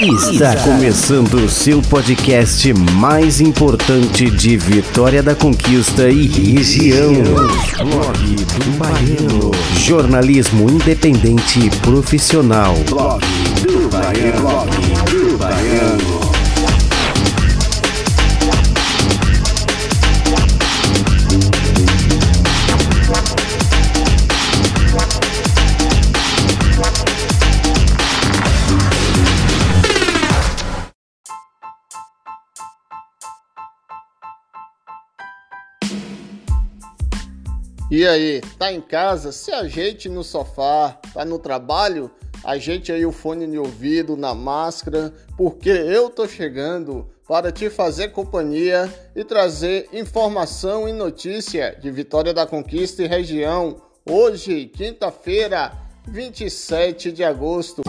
Está começando o seu podcast mais importante de Vitória da Conquista e região. Blog do Baiano. Jornalismo independente e profissional. Blog E aí, tá em casa? Se ajeite no sofá, tá no trabalho? Ajeite aí o fone de ouvido, na máscara, porque eu tô chegando para te fazer companhia e trazer informação e notícia de Vitória da Conquista e região. Hoje, quinta-feira, 27 de agosto.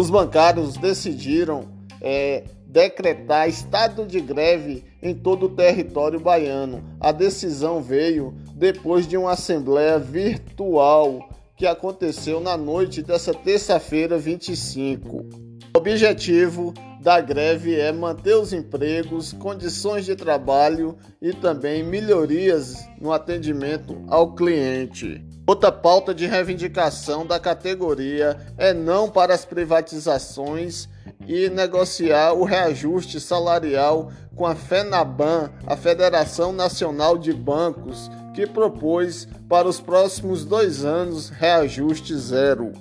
Os bancários decidiram é, decretar estado de greve em todo o território baiano. A decisão veio depois de uma assembleia virtual que aconteceu na noite dessa terça-feira 25. O objetivo da greve é manter os empregos, condições de trabalho e também melhorias no atendimento ao cliente. Outra pauta de reivindicação da categoria é não para as privatizações e negociar o reajuste salarial com a FENABAN, a Federação Nacional de Bancos, que propôs para os próximos dois anos reajuste zero.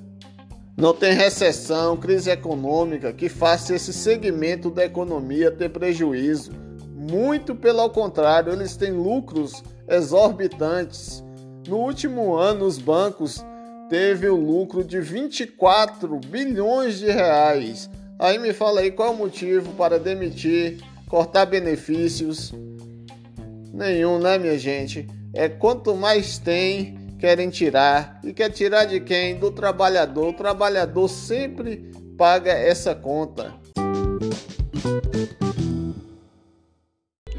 Não tem recessão, crise econômica que faça esse segmento da economia ter prejuízo. Muito pelo contrário, eles têm lucros exorbitantes no último ano, os bancos teve o lucro de 24 bilhões de reais. Aí me fala aí qual é o motivo para demitir, cortar benefícios? Nenhum, né, minha gente? É quanto mais tem, querem tirar. E quer tirar de quem? Do trabalhador. O trabalhador sempre paga essa conta.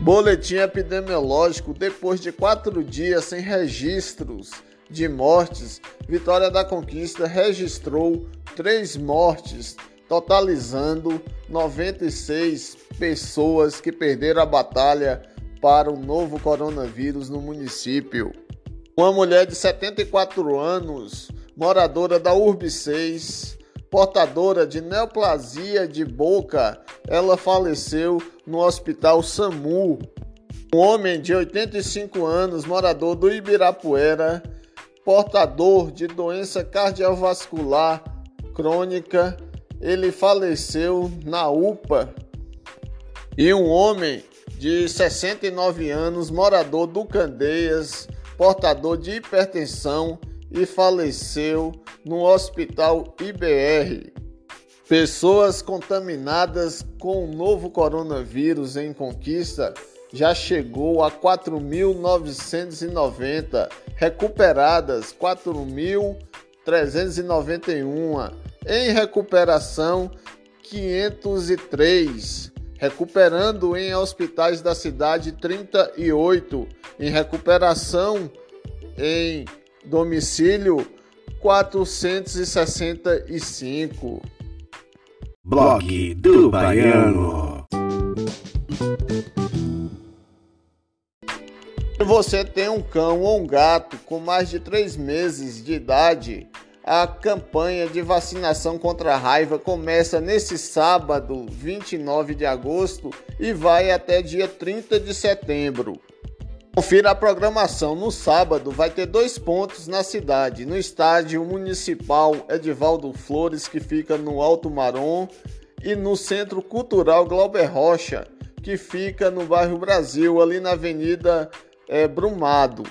Boletim epidemiológico: depois de quatro dias sem registros de mortes, Vitória da Conquista registrou três mortes, totalizando 96 pessoas que perderam a batalha para o novo coronavírus no município. Uma mulher de 74 anos, moradora da Urb 6, portadora de neoplasia de boca, ela faleceu no Hospital SAMU. Um homem de 85 anos, morador do Ibirapuera, portador de doença cardiovascular crônica, ele faleceu na UPA. E um homem de 69 anos, morador do Candeias, portador de hipertensão, e faleceu no hospital IBR. Pessoas contaminadas com o novo coronavírus em Conquista já chegou a 4.990, recuperadas 4.391, em recuperação 503, recuperando em hospitais da cidade 38, em recuperação em domicílio 465. Blog do Baiano. Se você tem um cão ou um gato com mais de 3 meses de idade, a campanha de vacinação contra a raiva começa nesse sábado, 29 de agosto, e vai até dia 30 de setembro. Confira a programação. No sábado vai ter dois pontos na cidade, no estádio municipal Edivaldo Flores, que fica no Alto Marom, e no Centro Cultural Glauber Rocha, que fica no bairro Brasil, ali na Avenida é, Brumado.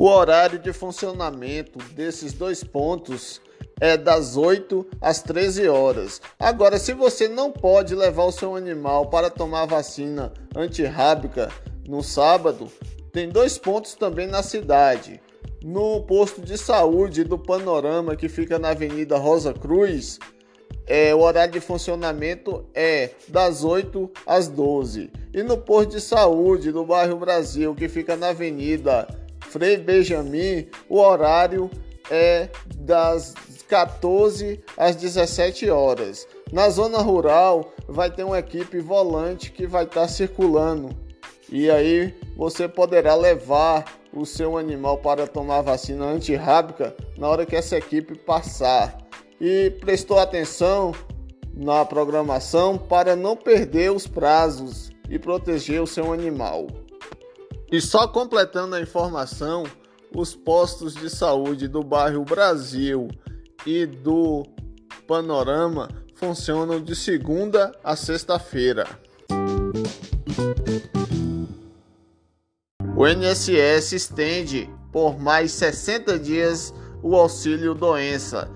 O horário de funcionamento desses dois pontos é das 8 às 13 horas. Agora, se você não pode levar o seu animal para tomar vacina antirrábica no sábado, tem dois pontos também na cidade. No posto de saúde do Panorama, que fica na Avenida Rosa Cruz, é, o horário de funcionamento é das 8 às 12. E no posto de saúde do bairro Brasil, que fica na Avenida Frei Benjamin, o horário é das 14 às 17 horas. Na zona rural vai ter uma equipe volante que vai estar tá circulando e aí você poderá levar o seu animal para tomar vacina antirrábica na hora que essa equipe passar. E prestou atenção na programação para não perder os prazos e proteger o seu animal. E só completando a informação, os postos de saúde do bairro Brasil e do Panorama funcionam de segunda a sexta-feira. O INSS estende por mais 60 dias o auxílio doença.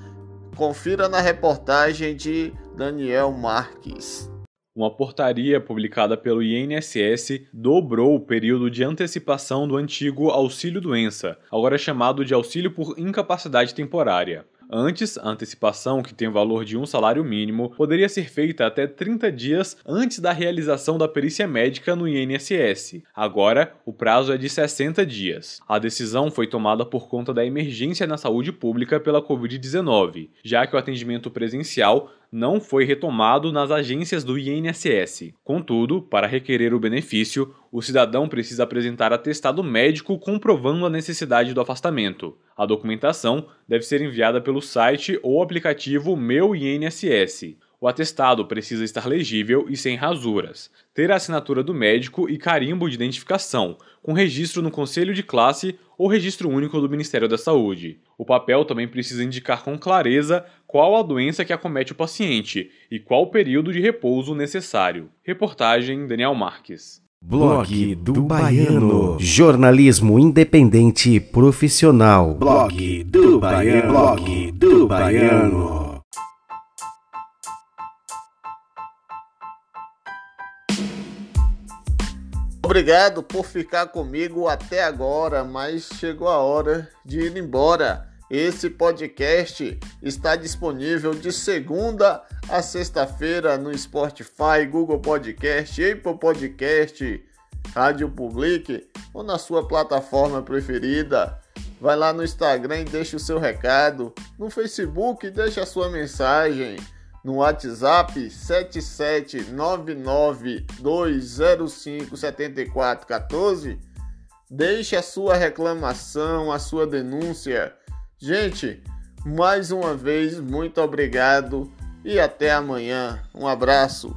Confira na reportagem de Daniel Marques. Uma portaria publicada pelo INSS dobrou o período de antecipação do antigo auxílio doença, agora chamado de auxílio por incapacidade temporária. Antes, a antecipação, que tem o valor de um salário mínimo, poderia ser feita até 30 dias antes da realização da perícia médica no INSS. Agora, o prazo é de 60 dias. A decisão foi tomada por conta da emergência na saúde pública pela Covid-19, já que o atendimento presencial não foi retomado nas agências do INSS. Contudo, para requerer o benefício, o cidadão precisa apresentar atestado médico comprovando a necessidade do afastamento. A documentação deve ser enviada pelo site ou aplicativo Meu INSS. O atestado precisa estar legível e sem rasuras, ter a assinatura do médico e carimbo de identificação, com registro no conselho de classe ou registro único do Ministério da Saúde. O papel também precisa indicar com clareza qual a doença que acomete o paciente e qual o período de repouso necessário. Reportagem Daniel Marques. Blog do Baiano. Jornalismo independente e profissional. Blog do Baiano. Blog do Baiano. Obrigado por ficar comigo até agora, mas chegou a hora de ir embora. Esse podcast está disponível de segunda a sexta-feira no Spotify, Google Podcast, Apple Podcast, Rádio Public ou na sua plataforma preferida. Vai lá no Instagram e deixa o seu recado. No Facebook, deixa a sua mensagem no WhatsApp 77992057414. Deixe a sua reclamação, a sua denúncia. Gente, mais uma vez, muito obrigado e até amanhã. Um abraço.